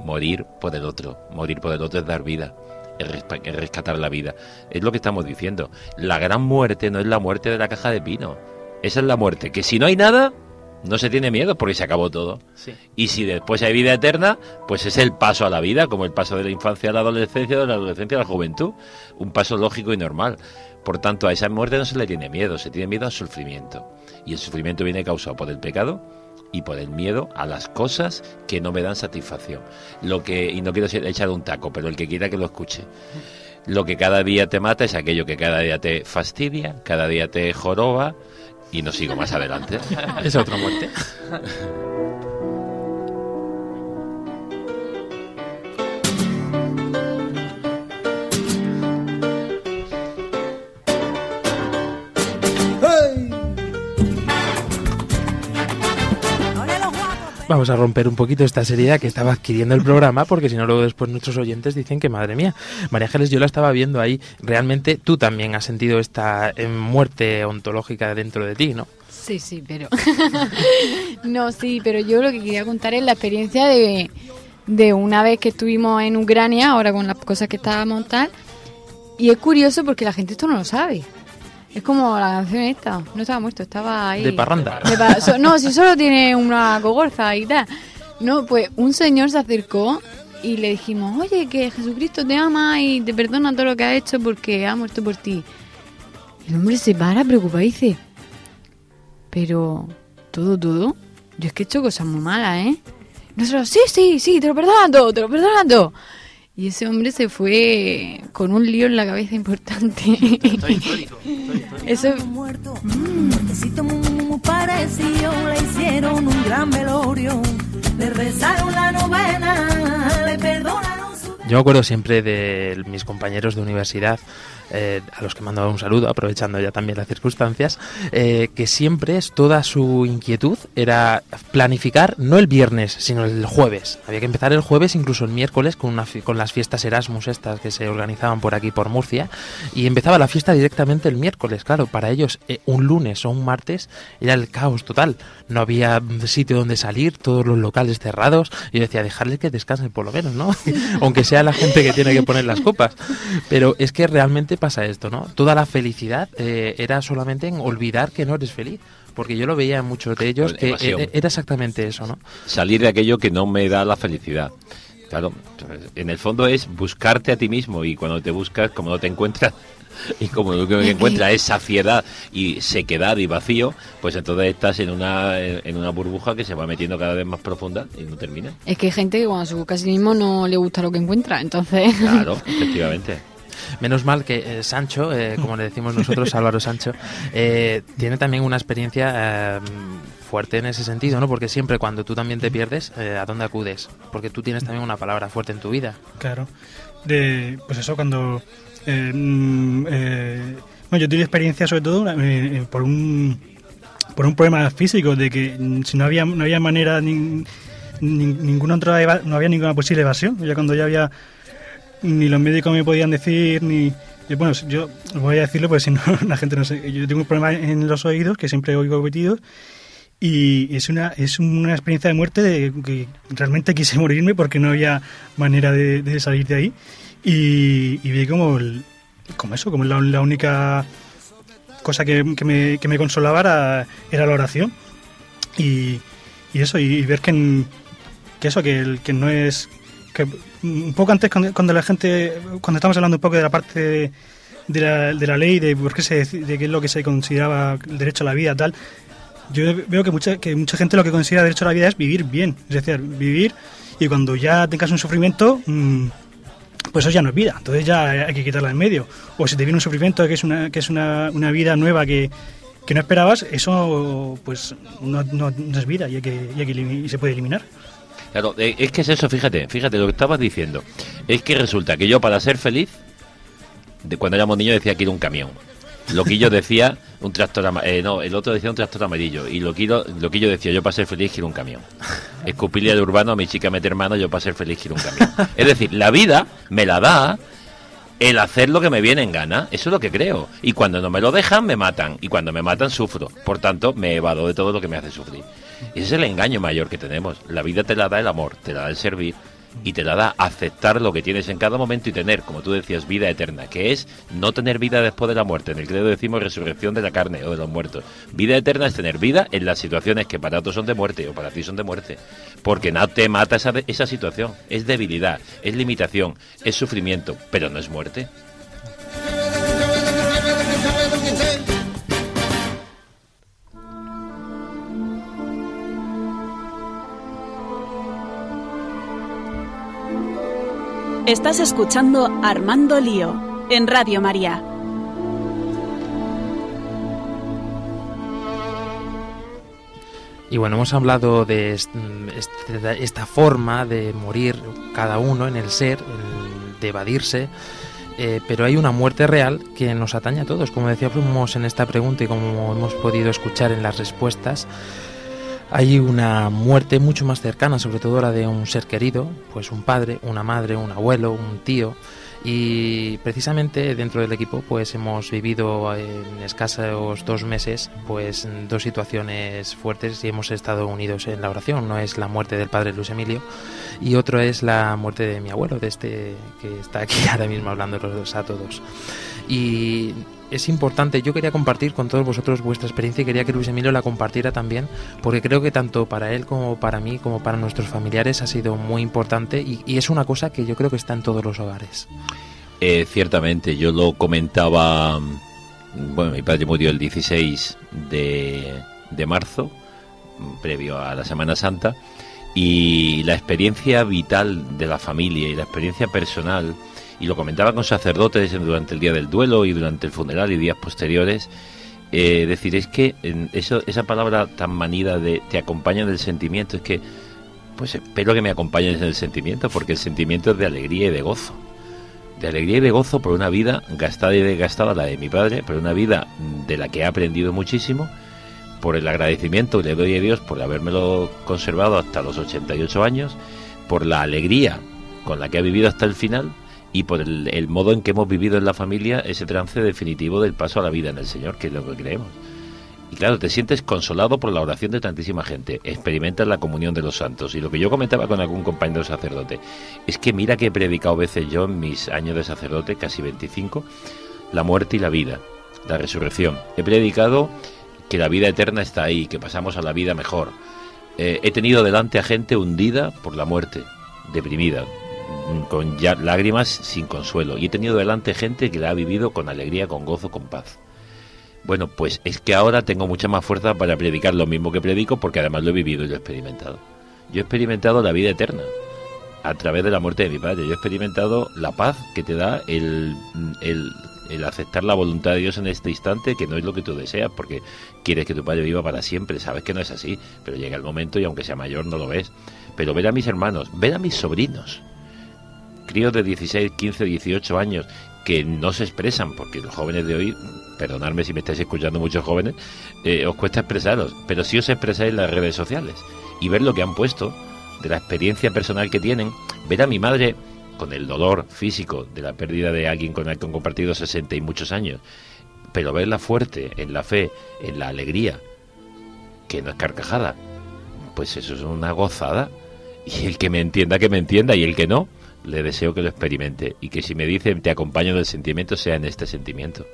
Morir por el otro. Morir por el otro es dar vida. Es rescatar la vida. Es lo que estamos diciendo. La gran muerte no es la muerte de la caja de pino. Esa es la muerte. Que si no hay nada, no se tiene miedo porque se acabó todo. Sí. Y si después hay vida eterna, pues es el paso a la vida, como el paso de la infancia a la adolescencia, de la adolescencia a la juventud. Un paso lógico y normal. Por tanto, a esa muerte no se le tiene miedo, se tiene miedo al sufrimiento. Y el sufrimiento viene causado por el pecado y por el miedo a las cosas que no me dan satisfacción. Lo que, y no quiero echar un taco, pero el que quiera que lo escuche. Lo que cada día te mata es aquello que cada día te fastidia, cada día te joroba, y no sigo más adelante. Esa otra muerte. [LAUGHS] Vamos a romper un poquito esta seriedad que estaba adquiriendo el programa, porque si no, luego después nuestros oyentes dicen que, madre mía, María Ángeles, yo la estaba viendo ahí. Realmente tú también has sentido esta eh, muerte ontológica dentro de ti, ¿no? Sí, sí, pero... [LAUGHS] no, sí, pero yo lo que quería contar es la experiencia de, de una vez que estuvimos en Ucrania, ahora con las cosas que estábamos tal, y es curioso porque la gente esto no lo sabe. Es como la canción esta, no estaba muerto, estaba ahí. De parranda. De pa- so- no, si solo tiene una cogorza y tal. No, pues un señor se acercó y le dijimos, oye, que Jesucristo te ama y te perdona todo lo que ha hecho porque ha muerto por ti. El hombre se para preocupado y dice, pero, ¿todo, todo? Yo es que he hecho cosas muy malas, ¿eh? Nosotros, sí, sí, sí, te lo perdonan todo, te lo perdonan todo. Y ese hombre se fue con un lío en la cabeza importante. Eso Muertecito muy, muy, muy parecido, le hicieron un gran velorio, le rezaron la novena, le perdonaron su... Yo me acuerdo siempre de mis compañeros de universidad, eh, a los que mandaba un saludo, aprovechando ya también las circunstancias, eh, que siempre toda su inquietud era planificar no el viernes, sino el jueves. Había que empezar el jueves, incluso el miércoles, con, una, con las fiestas Erasmus estas que se organizaban por aquí, por Murcia, y empezaba la fiesta directamente el miércoles. Claro, para ellos eh, un lunes o un martes era el caos total. No había sitio donde salir, todos los locales cerrados. Y yo decía, dejarles que descansen por lo menos, ¿no? [LAUGHS] Aunque sea la gente que tiene que poner las copas. Pero es que realmente pasa esto, ¿no? Toda la felicidad eh, era solamente en olvidar que no eres feliz. Porque yo lo veía en muchos de ellos Con que eh, era exactamente eso, ¿no? salir de aquello que no me da la felicidad. Claro, en el fondo es buscarte a ti mismo y cuando te buscas, como no te encuentras, [LAUGHS] y como lo que [LAUGHS] encuentras es saciedad y sequedad y vacío, pues entonces estás en una, en una burbuja que se va metiendo cada vez más profunda y no termina. Es que hay gente que cuando se busca a sí mismo no le gusta lo que encuentra, entonces... Claro, [LAUGHS] efectivamente. Menos mal que eh, Sancho, eh, como le decimos nosotros, Álvaro Sancho, eh, tiene también una experiencia eh, fuerte en ese sentido, ¿no? Porque siempre cuando tú también te pierdes, eh, ¿a dónde acudes? Porque tú tienes también una palabra fuerte en tu vida. Claro. De, pues eso, cuando... eh, mm, yo tuve experiencia sobre todo por un por un problema físico de que mm, si no había no había manera nin- nin- ninguna otra no había ninguna posible evasión ya cuando ya había ni los médicos me podían decir ni bueno yo voy a decirlo porque si no [LAUGHS] la gente no sé yo tengo un problema en los oídos que siempre oigo pitidos y es una es una experiencia de muerte de que realmente quise morirme porque no había manera de, salir de ahí. Y, vi como el- como eso como la, la única cosa que, que me, que me consolaba era, era la oración. Y, y eso y, ver que, que eso que, el- que no es que un poco antes cuando, cuando la gente cuando estamos hablando un poco de la parte de la, de la ley, de por qué se, de qué es lo que se consideraba el derecho a la vida, tal, yo veo que mucha, que mucha gente lo que considera derecho a la vida es vivir bien, es decir, vivir y cuando ya tengas un sufrimiento, mm, pues eso ya no es vida, entonces ya hay que quitarla en medio. O si te viene un sufrimiento que es una, que es una, una vida nueva que, que no esperabas, eso pues no, no- no es vida y, hay que, y, hay que y se puede eliminar. Claro, eh, es que es eso, fíjate, fíjate lo que estabas diciendo. Es que resulta que yo para ser feliz, de cuando éramos niños decía que era un camión. Loquillo decía un tractor eh, no, el otro decía un tractor amarillo. Y Loquillo, Loquillo decía yo para ser feliz quiero un camión. Escupirle al urbano a mi chica meter mano, yo para ser feliz quiero un camión. Es decir, la vida me la da el hacer lo que me viene en gana, eso es lo que creo. Y cuando no me lo dejan, me matan. Y cuando me matan, sufro. Por tanto, me evado de todo lo que me hace sufrir. Ese es el engaño mayor que tenemos. La vida te la da el amor, te la da el servir y te la da aceptar lo que tienes en cada momento y tener, como tú decías, vida eterna, que es no tener vida después de la muerte. En el credo decimos resurrección de la carne o de los muertos. Vida eterna es tener vida en las situaciones que para otros son de muerte o para ti son de muerte. Porque no te mata esa, esa situación. Es debilidad, es limitación, es sufrimiento, pero no es muerte. Estás escuchando Armando Lío en Radio María. Y bueno, hemos hablado de est- este- esta forma de morir cada uno en el ser, de evadirse, eh, pero hay una muerte real que nos atañe a todos. Como decíamos en esta pregunta y como hemos podido escuchar en las respuestas, hay una muerte mucho más cercana, sobre todo la de un ser querido, pues un padre, una madre, un abuelo, un tío. Y precisamente dentro del equipo pues hemos vivido en escasos dos meses pues dos situaciones fuertes y hemos estado unidos en la oración. No es la muerte del padre Luis Emilio y otro es la muerte de mi abuelo, de este que está aquí [LAUGHS] ahora mismo hablándolos a todos. Y es importante, yo quería compartir con todos vosotros vuestra experiencia y quería que Luis Emilio la compartiera también, porque creo que tanto para él como para mí, como para nuestros familiares, ha sido muy importante y, es una cosa que yo creo que está en todos los hogares. Eh, ciertamente, yo lo comentaba. Bueno, mi padre murió el 16 de, de marzo, previo a la Semana Santa, y la experiencia vital de la familia y la experiencia personal, y lo comentaba con sacerdotes durante el día del duelo y durante el funeral y días posteriores. Eh, decir, es que eso, esa palabra tan manida de te acompaña en el sentimiento, es que, pues espero que me acompañes en el sentimiento, porque el sentimiento es de alegría y de gozo de alegría y de gozo por una vida gastada y desgastada, la de mi padre, pero una vida de la que he aprendido muchísimo, por el agradecimiento le doy a Dios por habérmelo conservado hasta los 88 años, por la alegría con la que ha vivido hasta el final y por el, el modo en que hemos vivido en la familia ese trance definitivo del paso a la vida en el Señor, que es lo que creemos. Y claro, te sientes consolado por la oración de tantísima gente, experimentas la comunión de los santos. Y lo que yo comentaba con algún compañero sacerdote, es que mira que he predicado veces yo en mis años de sacerdote, casi 25, la muerte y la vida, la resurrección. He predicado que la vida eterna está ahí, que pasamos a la vida mejor. Eh, he tenido delante a gente hundida por la muerte, deprimida, con ya lágrimas sin consuelo. Y he tenido delante gente que la ha vivido con alegría, con gozo, con paz. Bueno, pues es que ahora tengo mucha más fuerza para predicar lo mismo que predico porque además lo he vivido y lo he experimentado. Yo he experimentado la vida eterna a través de la muerte de mi padre. Yo he experimentado la paz que te da el, el, el aceptar la voluntad de Dios en este instante, que no es lo que tú deseas, porque quieres que tu padre viva para siempre. Sabes que no es así, pero llega el momento y aunque sea mayor no lo ves. Pero ver a mis hermanos, ver a mis sobrinos, críos de 16, 15, 18 años que no se expresan, porque los jóvenes de hoy, perdonadme si me estáis escuchando muchos jóvenes, eh, os cuesta expresaros, pero si os expresáis en las redes sociales y ver lo que han puesto, de la experiencia personal que tienen, ver a mi madre con el dolor físico de la pérdida de alguien con el que han compartido 60 y muchos años, pero verla fuerte en la fe, en la alegría, que no es carcajada, pues eso es una gozada. Y el que me entienda, que me entienda, y el que no, le deseo que lo experimente. Y que si me dice te acompaño del sentimiento, sea en este sentimiento.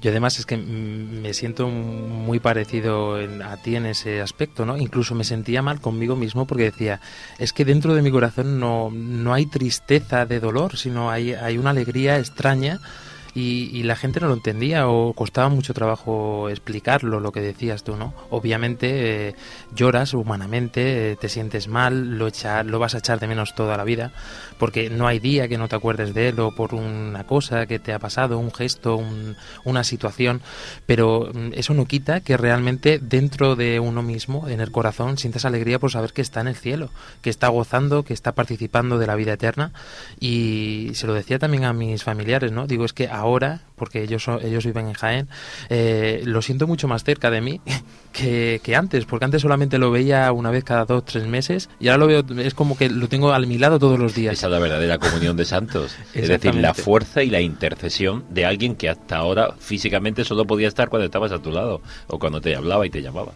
Yo además es que mm, me siento muy parecido a ti en ese aspecto, ¿no? Incluso me sentía mal conmigo mismo porque decía, es que dentro de mi corazón no, no hay tristeza de dolor, sino hay, hay una alegría extraña y, y la gente no lo entendía o costaba mucho trabajo explicarlo, lo que decías tú, ¿no? Obviamente eh, lloras humanamente, eh, te sientes mal, lo, echa- lo vas a echar de menos toda la vida, porque no hay día que no te acuerdes de él o por una cosa que te ha pasado, un gesto, un- una situación, pero mm, eso no quita que realmente dentro de uno mismo, en el corazón, sientas alegría por saber que está en el cielo, que está gozando, que está participando de la vida eterna y se lo decía también a mis familiares, ¿no? Digo, es que ahora, porque ellos, son- ellos viven en Jaén, eh, lo siento mucho más cerca de mí [LAUGHS] que, que antes, porque antes solamente lo veía una vez cada dos, tres meses y ahora lo veo, es como que lo tengo a mi lado todos los días. Esa es la verdadera comunión de santos. [LAUGHS] es decir, la fuerza y la intercesión de alguien que hasta ahora físicamente solo podía estar cuando estabas a tu lado o cuando te hablaba y te llamaba.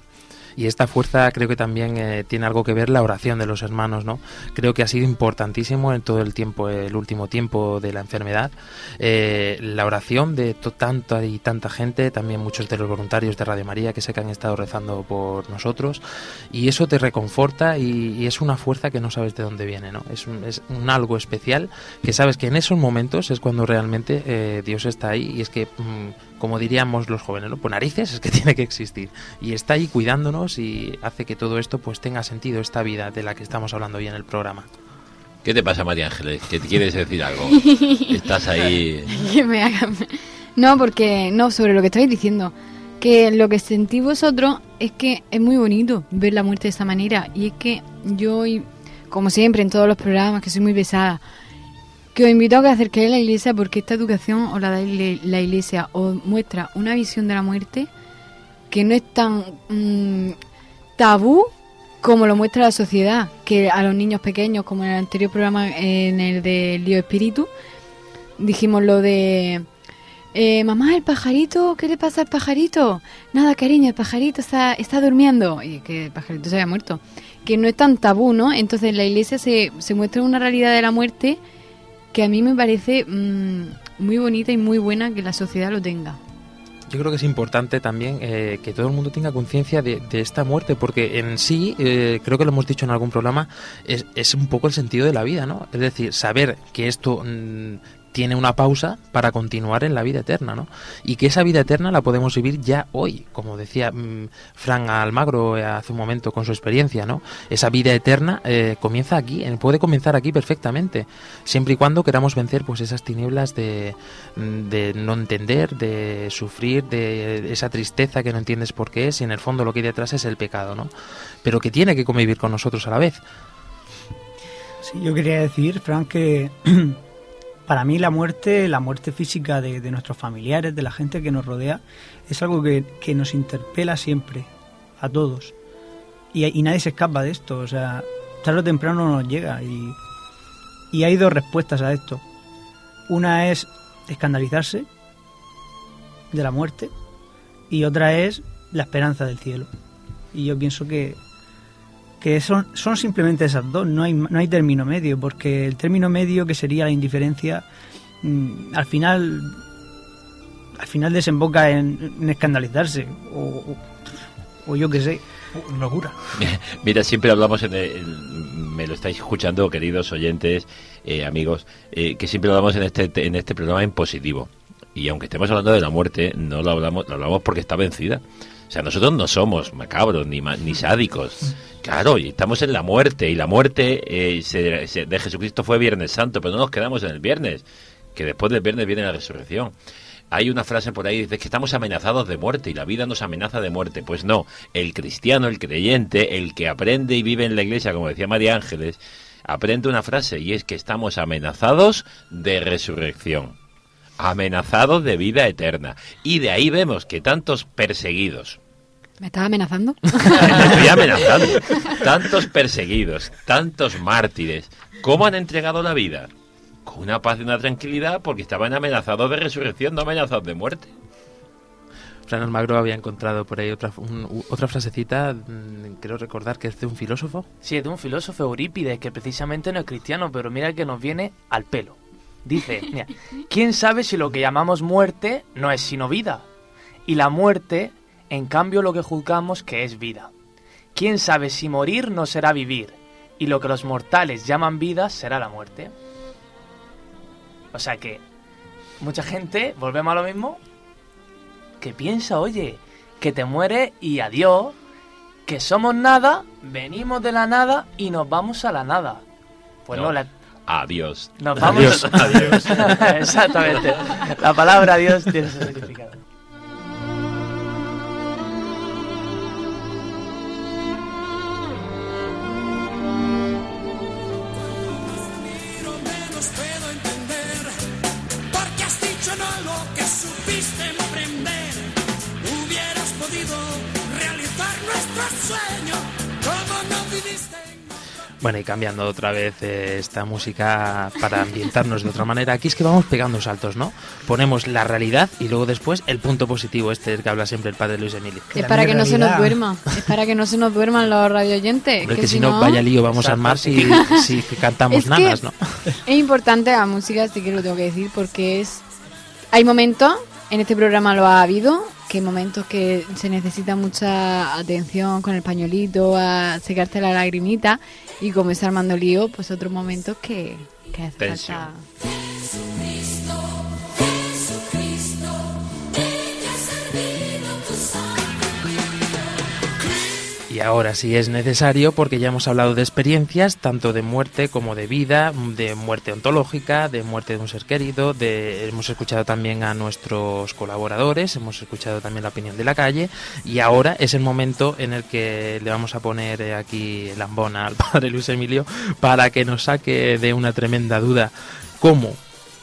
Y esta fuerza creo que también eh, tiene algo que ver la oración de los hermanos, ¿no? Creo que ha sido importantísimo en todo el tiempo, el último tiempo de la enfermedad. Eh, la oración de tanta y tanta gente, también muchos de los voluntarios de Radio María que sé que han estado rezando por nosotros. Y eso te reconforta y, y es una fuerza que no sabes de dónde viene, ¿no? Es un, es un algo especial que sabes que en esos momentos es cuando realmente eh, Dios está ahí y es que... mm, como diríamos los jóvenes, ¿no? Pues narices es que [LAUGHS] tiene que existir. Y está ahí cuidándonos y hace que todo esto pues tenga sentido, esta vida de la que estamos hablando hoy en el programa. ¿Qué te pasa, María Ángeles? ¿Que quieres decir algo? [LAUGHS] Estás ahí... que me hagan... No, porque, no, sobre lo que estáis diciendo, que lo que sentí vosotros es que es muy bonito ver la muerte de esa manera. Y es que yo, como siempre en todos los programas, que soy muy pesada, que os invito a que acerquéis a la iglesia porque esta educación o la da la iglesia os muestra una visión de la muerte que no es tan mm, tabú como lo muestra la sociedad, que a los niños pequeños, como en el anterior programa, en el de Lío Espíritu, dijimos lo de eh, mamá, el pajarito, ¿qué le pasa al pajarito? Nada, cariño, el pajarito está, está durmiendo. Y que el pajarito se había muerto. Que no es tan tabú, ¿no? Entonces en la iglesia se, se muestra una realidad de la muerte que a mí me parece mm, muy bonita y muy buena que la sociedad lo tenga. Yo creo que es importante también eh, que todo el mundo tenga conciencia de, esta muerte, porque en sí, eh, creo que lo hemos dicho en algún programa, es, es un poco el sentido de la vida, ¿no? Es decir, saber que esto mm, tiene una pausa para continuar en la vida eterna, ¿no? Y que esa vida eterna la podemos vivir ya hoy, como decía mm, Fran Almagro eh, hace un momento con su experiencia, ¿no? Esa vida eterna eh, comienza aquí, eh, puede comenzar aquí perfectamente, siempre y cuando queramos vencer pues esas tinieblas de, mm, de no entender, de sufrir, de esa tristeza que no entiendes por qué es y en el fondo lo que hay detrás es el pecado, ¿no? Pero que tiene que convivir con nosotros a la vez. Sí, yo quería decir, Frank, que [CLEARS THROAT] para mí la muerte, la muerte física de, de nuestros familiares, de la gente que nos rodea, es algo que, que nos interpela siempre, a todos. Y, nadie se escapa de esto, o sea, tarde o temprano nos llega. Y, y hay dos respuestas a esto. Una es escandalizarse de la muerte y otra es la esperanza del cielo. Y yo pienso que, que son, son simplemente esas dos, no hay, no hay término medio, porque el término medio que sería la indiferencia, mm, al final al final desemboca en, en escandalizarse, o, o- o yo qué sé. Locura. [LAUGHS] Mira, siempre hablamos, en el- me lo estáis escuchando, queridos oyentes, eh, amigos, eh, que siempre hablamos en este, en este programa en positivo. Y aunque estemos hablando de la muerte, no lo hablamos, lo hablamos porque está vencida. O sea, nosotros no somos macabros ni, ni sádicos. Claro, y estamos en la muerte. Y la muerte eh, de Jesucristo fue Viernes Santo, pero no nos quedamos en el viernes. Que después del viernes viene la resurrección. Hay una frase por ahí dice que estamos amenazados de muerte y la vida nos amenaza de muerte. Pues no, el cristiano, el creyente, el que aprende y vive en la iglesia, como decía María Ángeles, aprende una frase y es que estamos amenazados de resurrección, amenazados de vida eterna. Y de ahí vemos que tantos perseguidos, ¿Me estás amenazando? [LAUGHS] te estoy amenazando, tantos perseguidos, tantos mártires, ¿cómo han entregado la vida? Con una paz y una tranquilidad porque estaban amenazados de resurrección, no amenazados de muerte. Fran Almagro había encontrado por ahí otra, un- u- otra frasecita, mm, creo recordar que es de un filósofo. Sí, es de un filósofo Eurípides que precisamente no es cristiano, pero mira que nos viene al pelo. Dice, mira, [LAUGHS] ¿quién sabe si lo que llamamos muerte no es sino vida? Y la muerte, en cambio, lo que juzgamos que es vida. ¿Quién sabe si morir no será vivir? Y lo que los mortales llaman vida será la muerte. O sea que mucha gente, volvemos a lo mismo, que piensa, oye, que te mueres y adiós, que somos nada, venimos de la nada y nos vamos a la nada. Pues no, No. la- Adiós. nos vamos. Adiós. [LAUGHS] Exactamente. La palabra adiós tiene ese significado. Bueno, y cambiando otra vez eh, esta música para ambientarnos de otra manera, aquí es que vamos pegando saltos, ¿no? Ponemos la realidad y luego después el punto positivo, este del que habla siempre el padre Luis Emilio. Es para que no se nos duerma. Es para que no se nos duerman los radioyentes. Hombre, que si no, vaya lío vamos a armar [LAUGHS] si, si cantamos Es nanas, ¿no? Es importante la música, sí que lo tengo que decir, porque es. Hay momentos, en este programa lo ha habido, que hay momentos que se necesita mucha atención con el pañuelito, a secarte la lagrimita, y como es Armando Lío, pues otros momentos que, que hace Tensión. falta. Ahora sí es necesario porque ya hemos hablado de experiencias, tanto de muerte como de vida, de muerte ontológica, de muerte de un ser querido, de hemos escuchado también a nuestros colaboradores, hemos escuchado también la opinión de la calle y ahora es el momento en el que le vamos a poner aquí el ambona al [LAUGHS] padre Luis Emilio para que nos saque de una tremenda duda cómo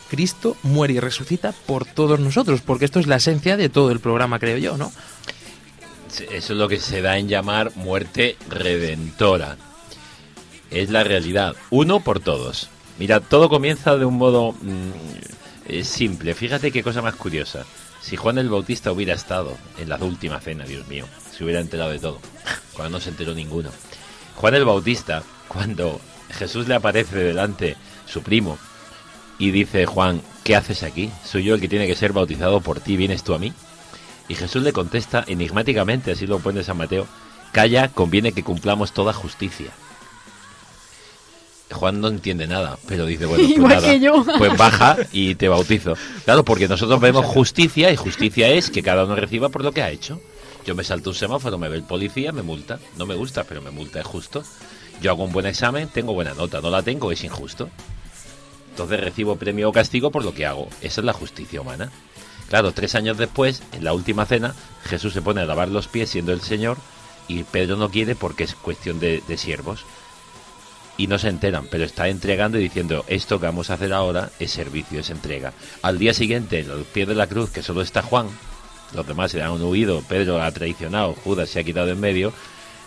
Cristo muere y resucita por todos nosotros, porque esto es la esencia de todo el programa, creo yo, ¿no? Eso es lo que se da en llamar muerte redentora. Es la realidad. Uno por todos. Mira, todo comienza de un modo mm, simple. Fíjate qué cosa más curiosa. Si Juan el Bautista hubiera estado en la última cena, Dios mío, se hubiera enterado de todo. Cuando no se enteró ninguno. Juan el Bautista, cuando Jesús le aparece delante su primo y dice, Juan, ¿qué haces aquí? Soy yo el que tiene que ser bautizado por ti, ¿vienes tú a mí? Y Jesús le contesta enigmáticamente, así lo pone San Mateo, calla, conviene que cumplamos toda justicia. Juan no entiende nada, pero dice, bueno, pues [LAUGHS] Igual nada, que yo. pues baja y te bautizo. Claro, porque nosotros vemos [LAUGHS] justicia y justicia es que cada uno reciba por lo que ha hecho. Yo me salto un semáforo, me ve el policía, me multa. No me gusta, pero me multa, es justo. Yo hago un buen examen, tengo buena nota. No la tengo, es injusto. Entonces recibo premio o castigo por lo que hago. Esa es la justicia humana. Claro, tres años después, en la última cena, Jesús se pone a lavar los pies siendo el Señor y Pedro no quiere porque es cuestión de, siervos. Y no se enteran, pero está entregando y diciendo, esto que vamos a hacer ahora es servicio, es entrega. Al día siguiente, en los pies de la cruz, que solo está Juan, los demás se han huido, Pedro ha traicionado, Judas se ha quitado en medio,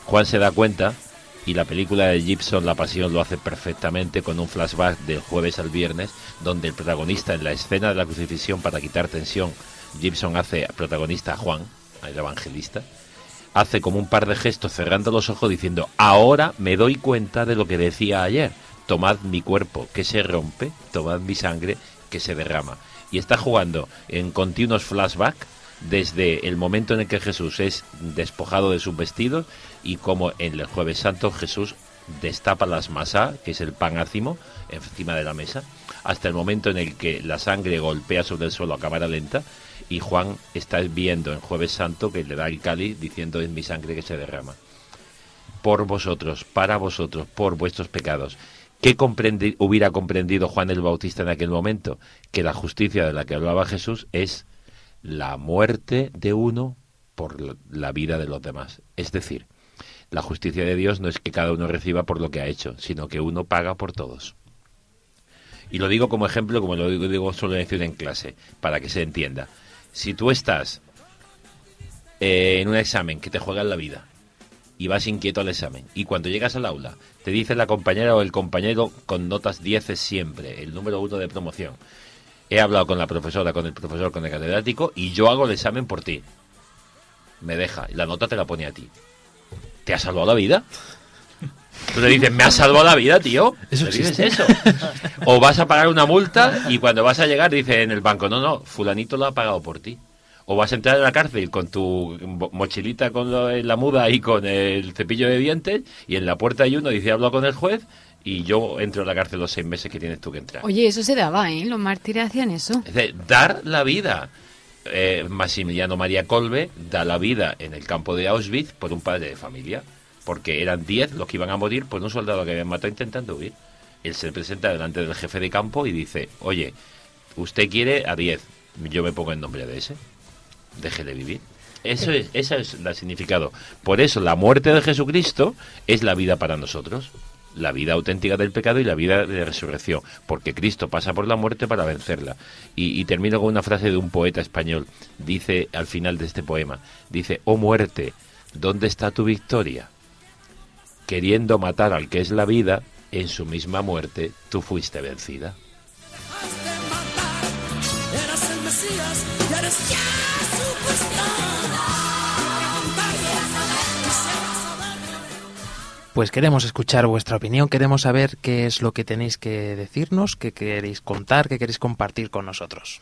Juan se da cuenta y la película de Gibson, La Pasión, lo hace perfectamente con un flashback del jueves al viernes, donde el protagonista en la escena de la crucifixión para quitar tensión, Gibson hace protagonista a Juan, el evangelista, hace como un par de gestos cerrando los ojos diciendo, ahora me doy cuenta de lo que decía ayer, tomad mi cuerpo que se rompe, tomad mi sangre que se derrama. Y está jugando en continuos flashbacks desde el momento en el que Jesús es despojado de sus vestidos y como en el jueves santo Jesús destapa las masas, que es el pan ácimo, encima de la mesa, hasta el momento en el que la sangre golpea sobre el suelo a cámara lenta y Juan está viendo en jueves santo que le da el cáliz diciendo es mi sangre que se derrama. Por vosotros, para vosotros, por vuestros pecados. ¿Qué hubiera comprendido Juan el Bautista en aquel momento? Que la justicia de la que hablaba Jesús es la muerte de uno por la- vida de los demás. Es decir, la justicia de Dios no es que cada uno reciba por lo que ha hecho, sino que uno paga por todos. Y lo digo como ejemplo, como lo digo, digo suelo decir en clase, para que se entienda. Si tú estás eh, en un examen que te juega en la vida y vas inquieto al examen y cuando llegas al aula te dice la compañera o el compañero con notas 10 siempre, el número uno de promoción. He hablado con la profesora, con el profesor, con el catedrático y yo hago el examen por ti. Me deja y la nota te la pone a ti. ¿Te ha salvado la vida? Tú le dices, me has salvado la vida, tío. Eso ¿Le dices eso? O vas a pagar una multa y cuando vas a llegar dice en el banco, no, no, fulanito lo ha pagado por ti. o vas a entrar en la cárcel con tu mo- mochilita con la muda y con el cepillo de dientes y en la puerta hay uno dice habla con el juez y yo entro a la cárcel los seis meses que tienes tú que entrar. Oye, eso se daba, ¿eh? Los mártires hacían eso. Es decir, dar la vida. Eh, Maximiliano María Colbe da la vida en el campo de Auschwitz por un padre de familia, porque eran 10 los que iban a morir por un soldado que habían matado intentando huir. Él se presenta delante del jefe de campo y dice, oye, usted quiere a 10, yo me pongo en nombre de ese, déjele vivir. Eso es, ese es el significado. Por eso la muerte de Jesucristo es la vida para nosotros. La vida auténtica del pecado y la vida de resurrección. Porque Cristo pasa por la muerte para vencerla. Y, termino con una frase de un poeta español. Dice al final de este poema. Dice, oh muerte, ¿dónde está tu victoria? Queriendo matar al que es la vida, en su misma muerte tú fuiste vencida. El Mesías eres Pues queremos escuchar vuestra opinión, queremos saber qué es lo que tenéis que decirnos, qué queréis contar, qué queréis compartir con nosotros.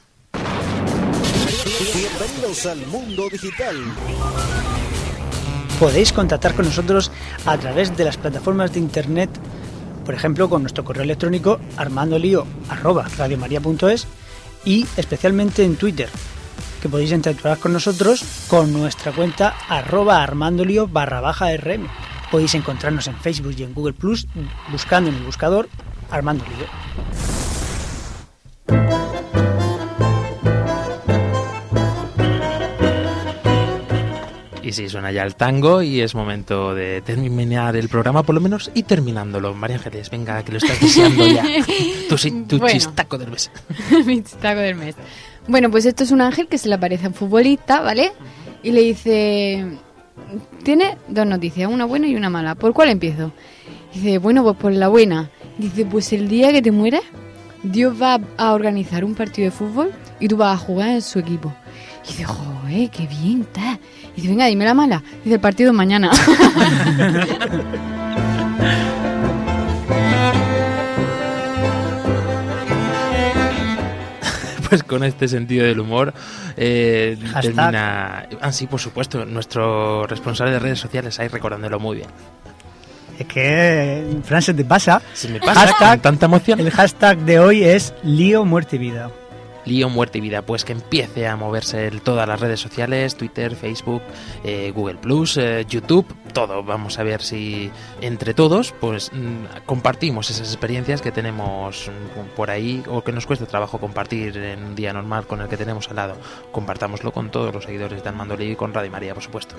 Bienvenidos al mundo digital. Podéis contactar con nosotros a través de las plataformas de internet, por ejemplo, con nuestro correo electrónico armandolio@radiomaria.es y especialmente en Twitter, que podéis interactuar con nosotros con nuestra cuenta arroba armandolio barra baja rm. Podéis encontrarnos en Facebook y en Google Plus buscando en el buscador Armando Lío. Y sí, suena ya el tango y es momento de terminar el programa, por lo menos, y terminándolo. María Ángeles, venga, que lo estás deseando ya. [LAUGHS] Tu, tu Bueno. chistaco del mes. [LAUGHS] Mi chistaco del mes. Bueno, pues esto es un ángel que se le aparece a un futbolista, ¿vale? Y le dice... Tiene dos noticias, una buena y una mala. ¿Por cuál empiezo? Dice, bueno, pues por la buena. Dice, pues el día que te mueras, Dios va a organizar un partido de fútbol y tú vas a jugar en su equipo. Y dice, joder, qué bien está. Dice, venga, dime la mala. Dice, el partido mañana. [LAUGHS] Pues con este sentido del humor eh, termina... Ah, sí, por supuesto, nuestro responsable de redes sociales ahí recordándolo muy bien. Es que, Fran, se te pasa. Se me pasa con tanta emoción. El hashtag de hoy es lío, muerte y vida. Lío, muerte y vida, pues que empiece a moverse en todas las redes sociales, Twitter, Facebook, eh, Google Plus, eh, YouTube, todo. Vamos a ver si entre todos, pues mm, compartimos esas experiencias que tenemos mm, por ahí o que nos cuesta trabajo compartir en un día normal con el que tenemos al lado. Compartámoslo con todos los seguidores de Armando Lee y con Radio María, por supuesto.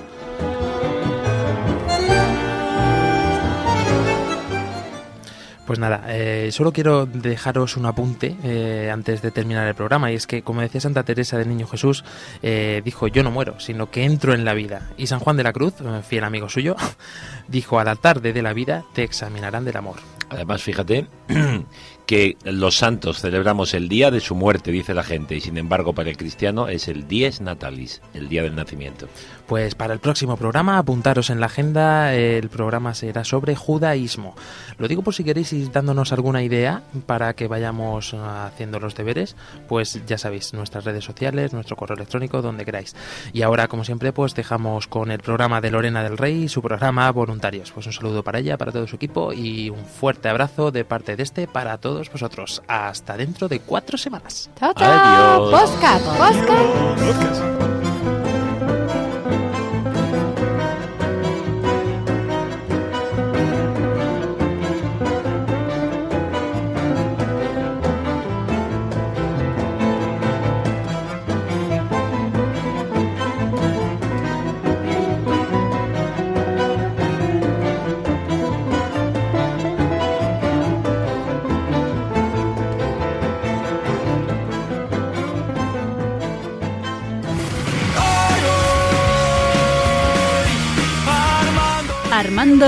Pues nada, eh, solo quiero dejaros un apunte eh, antes de terminar el programa y es que, como decía Santa Teresa del Niño Jesús, eh, dijo yo no muero, sino que entro en la vida. Y San Juan de la Cruz, eh, fiel amigo suyo, [LAUGHS] dijo a la tarde de la vida te examinarán del amor. Además, fíjate [CLEARS THROAT] que los santos celebramos el día de su muerte, dice la gente, y sin embargo para el cristiano es el dies natalis, el día del nacimiento. Pues para el próximo programa, apuntaros en la agenda, el programa será sobre judaísmo. Lo digo por si queréis ir dándonos alguna idea para que vayamos eh, haciendo los deberes, pues ya sabéis, nuestras redes sociales, nuestro correo electrónico, donde queráis. Y ahora, como siempre, pues dejamos con el programa de Lorena del Rey y su programa Voluntarios. Pues un saludo para ella, para todo su equipo y un fuerte abrazo de parte de este para todos vosotros. Hasta dentro de cuatro semanas. Chao, chao. Adiós. Podcast, podcast.